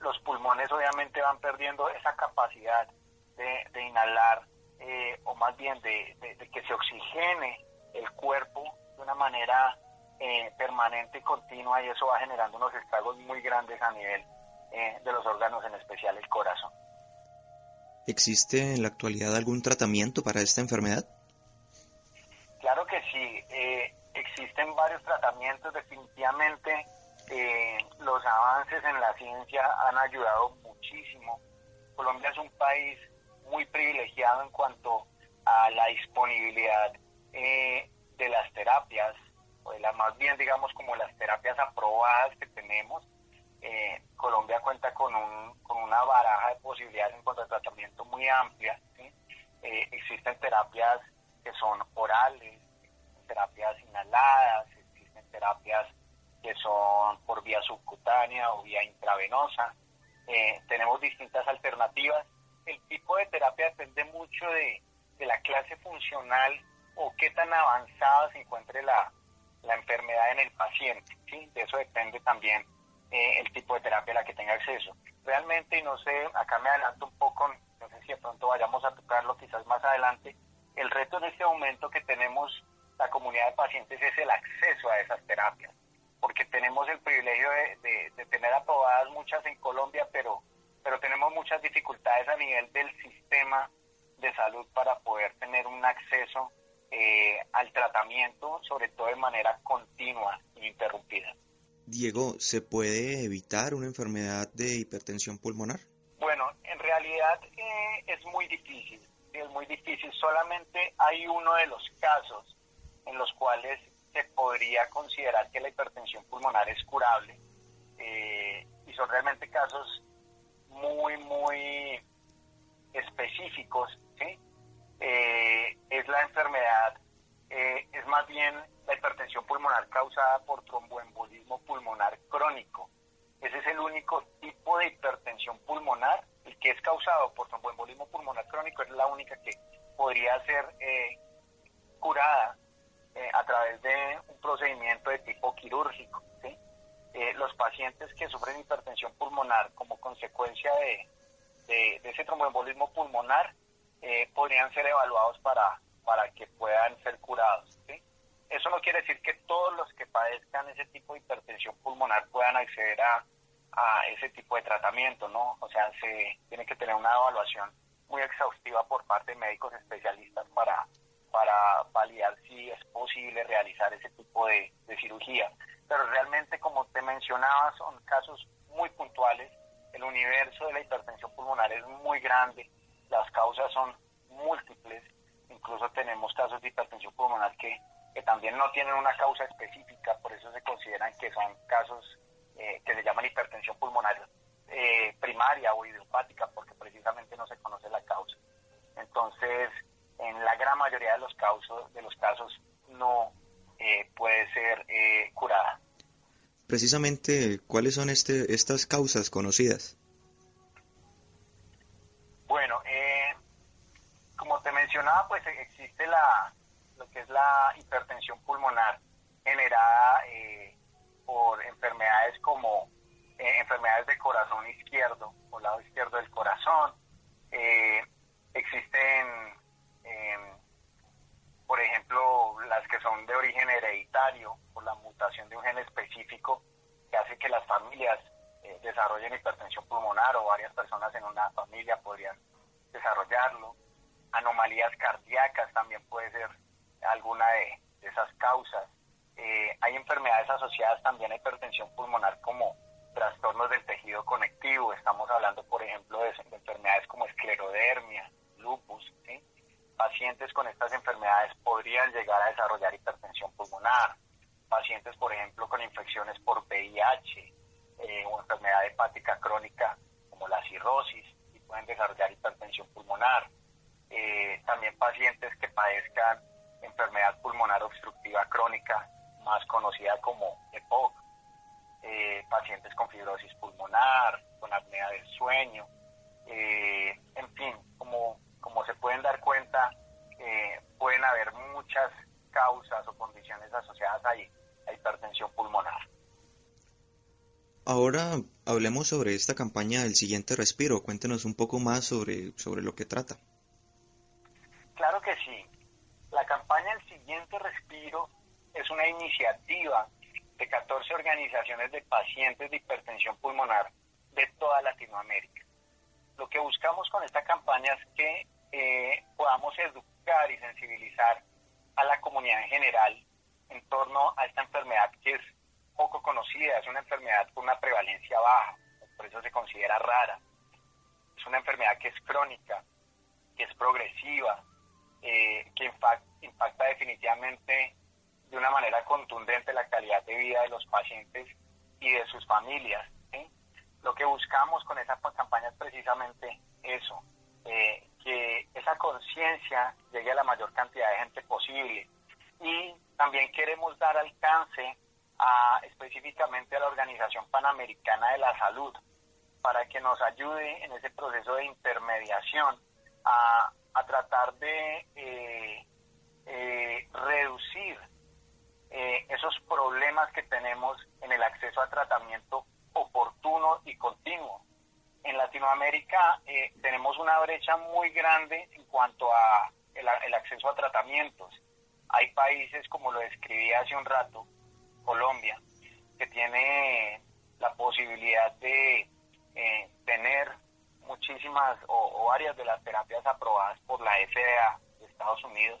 los pulmones obviamente van perdiendo esa capacidad de, de inhalar eh, o más bien de, que se oxigene el cuerpo de una manera eh, permanente y continua y eso va generando unos estragos muy grandes a nivel eh, de los órganos, en especial el corazón.
¿Existe en la actualidad algún tratamiento para esta enfermedad?
Claro que sí, existen varios tratamientos, definitivamente los avances en la ciencia han ayudado muchísimo. Colombia es un país muy privilegiado en cuanto a la disponibilidad eh, de las terapias, o de las más bien digamos como las terapias aprobadas que tenemos. eh, Colombia cuenta con, un, con una baraja de posibilidades en cuanto a tratamiento muy amplia. Eh, existen terapias que son orales, terapias inhaladas, existen terapias que son por vía subcutánea o vía intravenosa. Eh, tenemos distintas alternativas. El tipo de terapia depende mucho de, la clase funcional o qué tan avanzada se encuentre la, enfermedad en el paciente. ¿sí? De eso depende también eh, el tipo de terapia a la que tenga acceso. Realmente, y no sé, acá me adelanto un poco, no sé si de pronto vayamos a tocarlo quizás más adelante, el reto en este momento que tenemos la comunidad de pacientes es el acceso a esas terapias porque tenemos el privilegio de, tener aprobadas muchas en Colombia, pero, pero tenemos muchas dificultades a nivel del sistema de salud para poder tener un acceso eh, al tratamiento, sobre todo de manera continua e interrumpida.
Diego, ¿se puede evitar una enfermedad de hipertensión pulmonar?
Bueno, en realidad eh, es muy difícil, es muy difícil. Solamente hay uno de los casos en los cuales se podría considerar que la hipertensión pulmonar es curable Eh, es la enfermedad, eh, es más bien la hipertensión pulmonar causada por tromboembolismo pulmonar crónico. Ese es el único tipo de hipertensión pulmonar, el que es causado por tromboembolismo pulmonar crónico, es la única que podría ser curada eh, a través de un procedimiento de tipo quirúrgico. Los pacientes que sufren hipertensión pulmonar como consecuencia de, ese tromboembolismo pulmonar eh, podrían ser evaluados para, para que puedan ser curados. Eso no quiere decir que todos los que padezcan ese tipo de hipertensión pulmonar puedan acceder a, a ese tipo de tratamiento, ¿no? O sea, se tiene que tener una evaluación muy exhaustiva por parte de médicos especialistas para, para validar si es posible realizar ese tipo de, cirugía. Pero realmente, como te mencionaba, son casos muy puntuales. El universo de la hipertensión pulmonar es muy grande, las causas son múltiples, incluso tenemos casos de hipertensión pulmonar que, que también no tienen una causa específica, por eso se consideran que son casos eh, que se llaman hipertensión pulmonar eh, primaria o idiopática, porque precisamente no se conoce la causa. Entonces, en la gran mayoría de los casos, de los casos no eh, puede ser eh, curada.
Precisamente, ¿cuáles son este, estas causas conocidas?
Bueno, eh, como te mencionaba, pues existe la, lo que es la hipertensión pulmonar generada por enfermedades como enfermedades de corazón izquierdo o lado izquierdo del corazón. existen por ejemplo, las que son de origen hereditario, por la mutación de un gen específico que hace que las familias eh, desarrollen hipertensión pulmonar o varias personas en una familia podrían desarrollarlo. Anomalías cardíacas también puede ser alguna de, esas causas. Eh, hay enfermedades asociadas también a hipertensión pulmonar como trastornos del tejido conectivo. Estamos hablando, por ejemplo, de, de enfermedades como esclerodermia, lupus, ¿sí? pacientes con estas enfermedades podrían llegar a desarrollar hipertensión pulmonar, pacientes, por ejemplo, con infecciones por VIH eh, o enfermedad hepática crónica como la cirrosis y pueden desarrollar hipertensión pulmonar. Eh, también pacientes que padezcan enfermedad pulmonar obstructiva crónica, más conocida como EPOC, eh, pacientes con fibrosis pulmonar, con apnea del sueño, en fin, como como se pueden dar cuenta, eh, pueden haber muchas causas o condiciones asociadas a, a hipertensión pulmonar.
Ahora hablemos sobre esta campaña del siguiente respiro. Cuéntenos un poco más sobre, sobre lo que trata.
Claro que sí. La campaña El siguiente respiro es una iniciativa de 14 organizaciones de pacientes de hipertensión pulmonar de toda Latinoamérica. Lo que buscamos con esta campaña es que eh, podamos educar y sensibilizar a la comunidad en general en torno a esta enfermedad que es poco conocida, es una enfermedad con una prevalencia baja, por eso se considera rara. Es una enfermedad que es crónica, que es progresiva, eh, que impacta definitivamente de una manera contundente la calidad de vida de los pacientes y de sus familias. lo que buscamos con esa campaña es precisamente eso, eh, que esa conciencia llegue a la mayor cantidad de gente posible. Y también queremos dar alcance a, específicamente a la Organización Panamericana de la Salud para que nos ayude en ese proceso de intermediación a, a tratar de eh, eh, reducir eh, esos problemas que tenemos en el acceso a tratamiento oportuno y continuo. En Latinoamérica tenemos una brecha muy grande en cuanto a el, acceso a tratamientos. Hay países, como lo describí hace un rato, Colombia, que tiene la posibilidad de tener muchísimas o, varias de las terapias aprobadas por la FDA de Estados Unidos,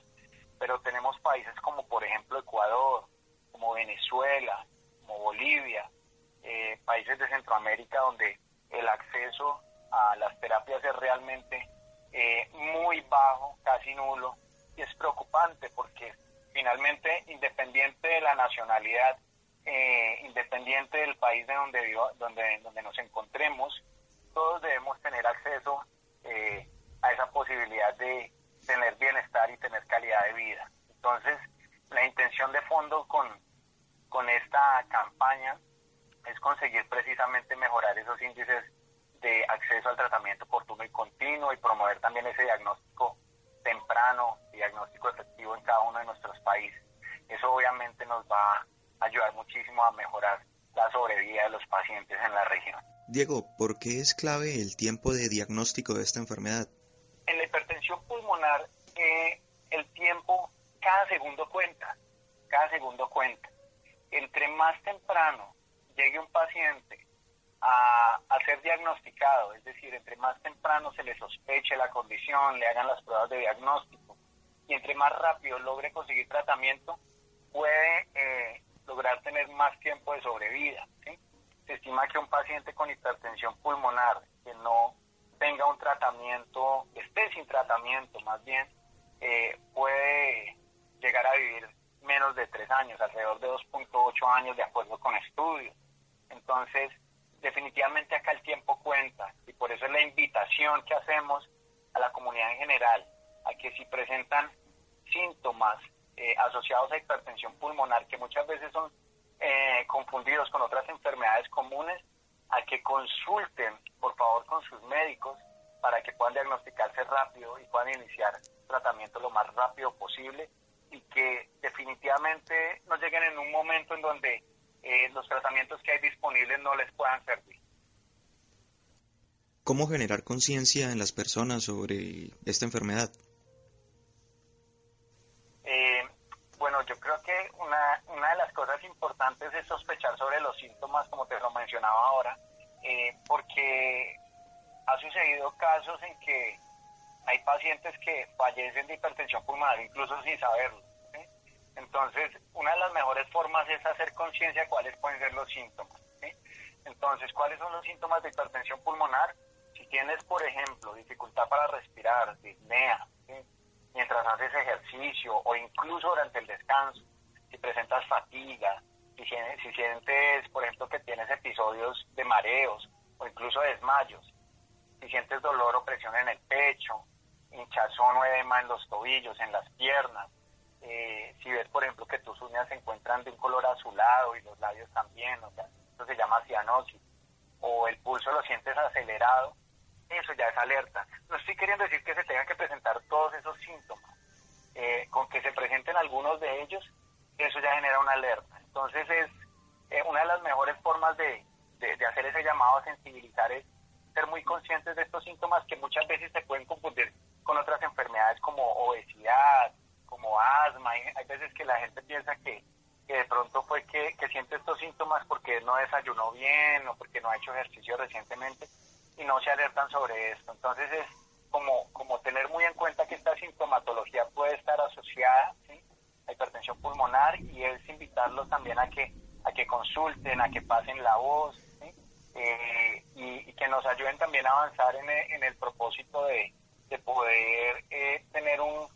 pero tenemos países como por ejemplo Ecuador, como Venezuela, como Bolivia, eh, países de Centroamérica donde el acceso a las terapias es realmente eh, muy bajo, casi nulo, y es preocupante porque finalmente, independiente de la nacionalidad, eh, independiente del país de donde, vivo, donde, donde nos encontremos, todos debemos tener acceso a esa posibilidad de tener bienestar y tener calidad de vida. Entonces, la intención de fondo con, con esta campaña es conseguir precisamente mejorar esos índices de acceso al tratamiento oportuno y continuo y promover también ese diagnóstico temprano, diagnóstico efectivo en cada uno de nuestros países. Eso obviamente nos va a ayudar muchísimo a mejorar la sobrevida de los pacientes en la región.
Diego, ¿por qué es clave el tiempo de diagnóstico de esta enfermedad?
En la hipertensión pulmonar, eh, el tiempo, cada segundo cuenta, cada segundo cuenta. Entre más temprano llegue un paciente a, ser diagnosticado, es decir, entre más temprano se le sospeche la condición, le hagan las pruebas de diagnóstico y entre más rápido logre conseguir tratamiento, puede eh, lograr tener más tiempo de sobrevida. Se estima que un paciente con hipertensión pulmonar que no tenga un tratamiento, esté sin tratamiento más bien, eh, puede llegar a vivir menos de tres años, alrededor de 2.8 años de acuerdo con estudios. Entonces, definitivamente acá el tiempo cuenta y por eso es la invitación que hacemos a la comunidad en general, a que si presentan síntomas eh, asociados a hipertensión pulmonar, que muchas veces son eh, confundidos con otras enfermedades comunes, a que consulten, por favor, con sus médicos para que puedan diagnosticarse rápido y puedan iniciar tratamiento lo más rápido posible y que definitivamente no lleguen en un momento en donde eh, los tratamientos que hay disponibles no les puedan servir.
¿Cómo generar conciencia en las personas sobre esta enfermedad?
Eh, bueno, yo creo que una, una de las cosas importantes es sospechar sobre los síntomas, como te lo mencionaba ahora, eh, porque ha sucedido casos en que hay pacientes que fallecen de hipertensión pulmonar incluso sin saberlo. Entonces, una de las mejores formas es hacer conciencia de cuáles pueden ser los síntomas. Entonces, ¿cuáles son los síntomas de hipertensión pulmonar? Si tienes, por ejemplo, dificultad para respirar, disnea, mientras haces ejercicio o incluso durante el descanso, si presentas fatiga, si, si sientes, por ejemplo, que tienes episodios de mareos o incluso desmayos, si sientes dolor o presión en el pecho, hinchazón o edema en los tobillos, en las piernas, eh, si ves, por ejemplo, que tus uñas se encuentran de un color azulado y los labios también, o sea, eso se llama cianosis, o el pulso lo sientes acelerado, eso ya es alerta. No estoy queriendo decir que se tengan que presentar todos esos síntomas. Eh, con que se presenten algunos de ellos, eso ya genera una alerta. Entonces es eh, una de las mejores formas de, de hacer ese llamado a sensibilizar es ser muy conscientes de estos síntomas que muchas veces se pueden confundir con otras enfermedades como obesidad, como asma. Hay veces que la gente piensa que, de pronto fue que, siente estos síntomas porque no desayunó bien o porque no ha hecho ejercicio recientemente y no se alertan sobre esto. Entonces es como, como tener muy en cuenta que esta sintomatología puede estar asociada a hipertensión pulmonar y es invitarlos también a que, a que consulten, a que pasen la voz eh, y, que nos ayuden también a avanzar en el, en el propósito de, de poder eh, tener un,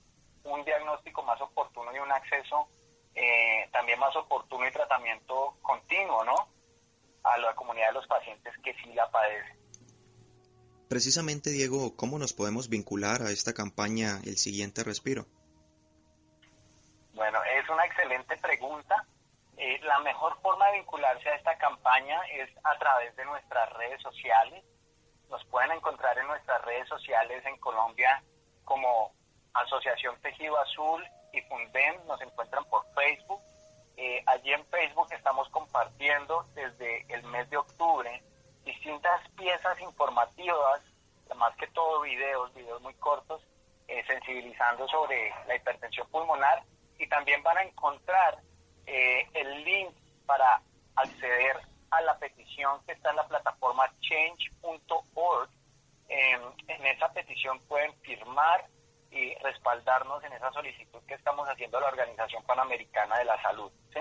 un diagnóstico más oportuno y un acceso eh, también más oportuno y tratamiento continuo, ¿no? a la comunidad de los pacientes que sí la padecen.
Precisamente, Diego, ¿cómo nos podemos vincular a esta campaña El siguiente respiro?
Bueno, es una excelente pregunta. Eh, la mejor forma de vincularse a esta campaña es a través de nuestras redes sociales. Nos pueden encontrar en nuestras redes sociales en Colombia como Asociación Tejido Azul y Fundem. Nos encuentran por Facebook. Eh, allí en Facebook estamos compartiendo desde el mes de octubre distintas piezas informativas, más que todo videos, videos muy cortos, eh, sensibilizando sobre la hipertensión pulmonar y también van a encontrar eh, el link para acceder a la petición que está en la plataforma change.org. en esa petición pueden firmar y respaldarnos en esa solicitud que estamos haciendo a la Organización Panamericana de la Salud. ¿sí?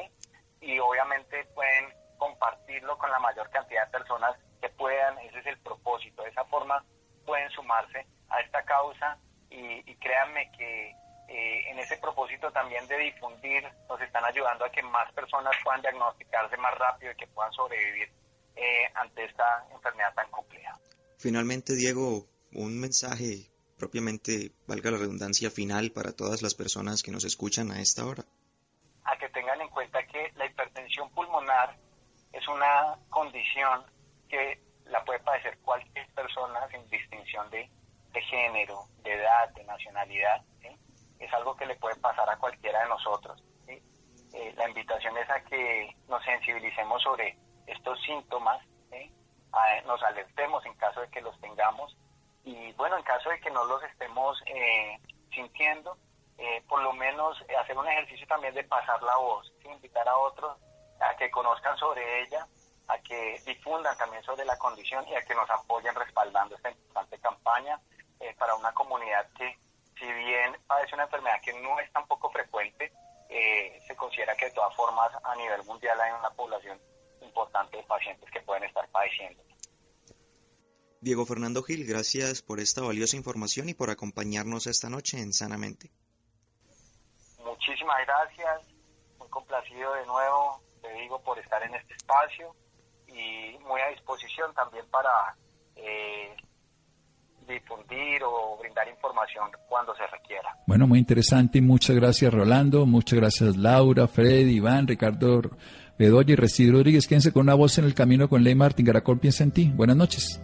Y obviamente pueden compartirlo con la mayor cantidad de personas que puedan, ese es el propósito, de esa forma pueden sumarse a esta causa y, créanme que eh, en ese propósito también de difundir nos están ayudando a que más personas puedan diagnosticarse más rápido y que puedan sobrevivir eh, ante esta enfermedad tan compleja.
Finalmente, Diego, un mensaje propiamente, valga la redundancia final, para todas las personas que nos escuchan a esta hora.
A que tengan en cuenta que la hipertensión pulmonar es una condición que la puede padecer cualquier persona sin distinción de, género, de edad, de nacionalidad. Es algo que le puede pasar a cualquiera de nosotros. Eh, la invitación es a que nos sensibilicemos sobre estos síntomas, nos alertemos en caso de que los tengamos y bueno, en caso de que no los estemos eh, sintiendo, eh, por lo menos hacer un ejercicio también de pasar la voz, invitar a otros a que conozcan sobre ella, a que difundan también sobre la condición y a que nos apoyen respaldando esta importante campaña eh, para una comunidad que, si bien padece una enfermedad que no es tan poco frecuente, eh, se considera que de todas formas a nivel mundial hay una población importante de pacientes que pueden estar padeciendo.
Diego Fernando Gil, gracias por esta valiosa información y por acompañarnos esta noche en Sanamente.
Muchísimas gracias, muy complacido de nuevo, te digo, por estar en este espacio y muy a disposición también para eh, difundir o brindar información cuando se requiera.
Bueno, muy interesante y muchas gracias Rolando, muchas gracias Laura, Fred, Iván, Ricardo Bedoya y Residio Rodríguez. Quédense con una voz en el camino con Ley Martín Garacol piensa en ti. Buenas noches.